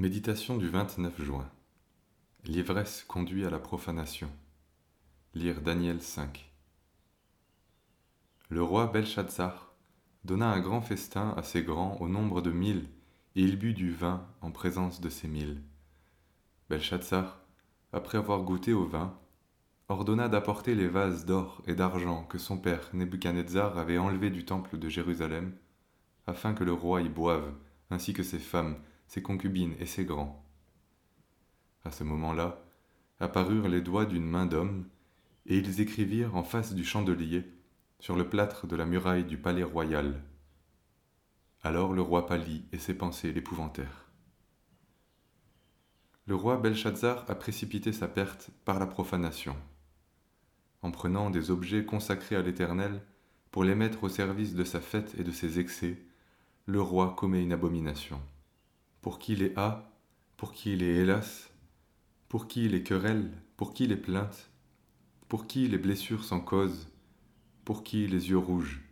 Méditation du 29 juin. L'ivresse conduit à la profanation. Lire Daniel 5. Le roi Belshazzar donna un grand festin à ses grands au nombre de mille, et il but du vin en présence de ces mille. Belshazzar, après avoir goûté au vin, ordonna d'apporter les vases d'or et d'argent que son père Nebuchadnezzar avait enlevés du temple de Jérusalem, afin que le roi y boive, ainsi que ses femmes, ses concubines et ses grands. À ce moment-là, apparurent les doigts d'une main d'homme, et ils écrivirent en face du chandelier, sur le plâtre de la muraille du palais royal. Alors le roi pâlit et ses pensées l'épouvantèrent. Le roi Belshazzar a précipité sa perte par la profanation. En prenant des objets consacrés à l'Éternel pour les mettre au service de sa fête et de ses excès, le roi commet une abomination pour qui les a, pour qui les hélas, pour qui les querelles, pour qui les plaintes, pour qui les blessures sans cause, pour qui les yeux rouges,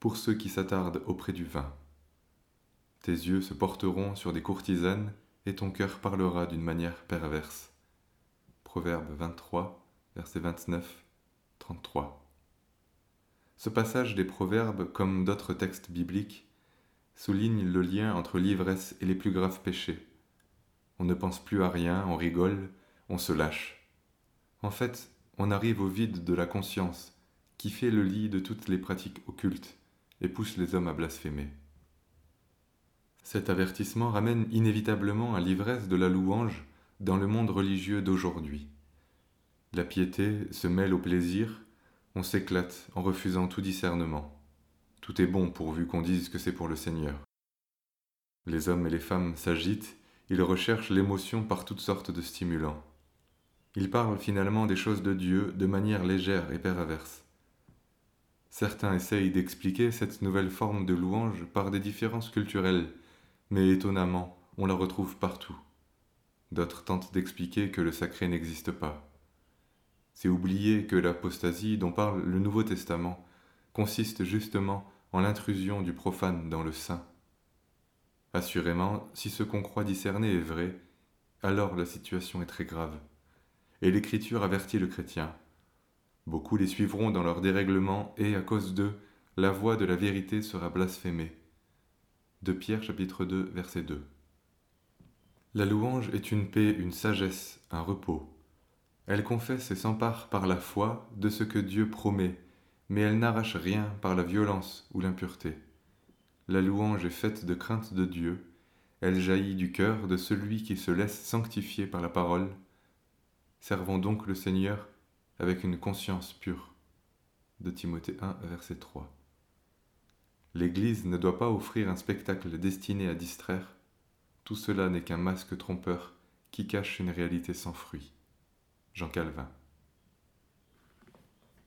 pour ceux qui s'attardent auprès du vin. Tes yeux se porteront sur des courtisanes et ton cœur parlera d'une manière perverse. Proverbe 23, verset 29, 33. Ce passage des Proverbes, comme d'autres textes bibliques, souligne le lien entre l'ivresse et les plus graves péchés. On ne pense plus à rien, on rigole, on se lâche. En fait, on arrive au vide de la conscience, qui fait le lit de toutes les pratiques occultes et pousse les hommes à blasphémer. Cet avertissement ramène inévitablement à l'ivresse de la louange dans le monde religieux d'aujourd'hui. La piété se mêle au plaisir, on s'éclate en refusant tout discernement. Tout est bon pourvu qu'on dise que c'est pour le Seigneur. Les hommes et les femmes s'agitent, ils recherchent l'émotion par toutes sortes de stimulants. Ils parlent finalement des choses de Dieu de manière légère et perverse. Certains essayent d'expliquer cette nouvelle forme de louange par des différences culturelles, mais étonnamment, on la retrouve partout. D'autres tentent d'expliquer que le sacré n'existe pas. C'est oublier que l'apostasie dont parle le Nouveau Testament consiste justement en l'intrusion du profane dans le saint. Assurément, si ce qu'on croit discerner est vrai, alors la situation est très grave. Et l'Écriture avertit le chrétien. Beaucoup les suivront dans leur dérèglement et, à cause d'eux, la voix de la vérité sera blasphémée. De Pierre chapitre 2 verset 2. La louange est une paix, une sagesse, un repos. Elle confesse et s'empare par la foi de ce que Dieu promet mais elle n'arrache rien par la violence ou l'impureté. La louange est faite de crainte de Dieu, elle jaillit du cœur de celui qui se laisse sanctifier par la parole. Servons donc le Seigneur avec une conscience pure. De Timothée 1, verset 3. L'Église ne doit pas offrir un spectacle destiné à distraire. Tout cela n'est qu'un masque trompeur qui cache une réalité sans fruit. Jean Calvin.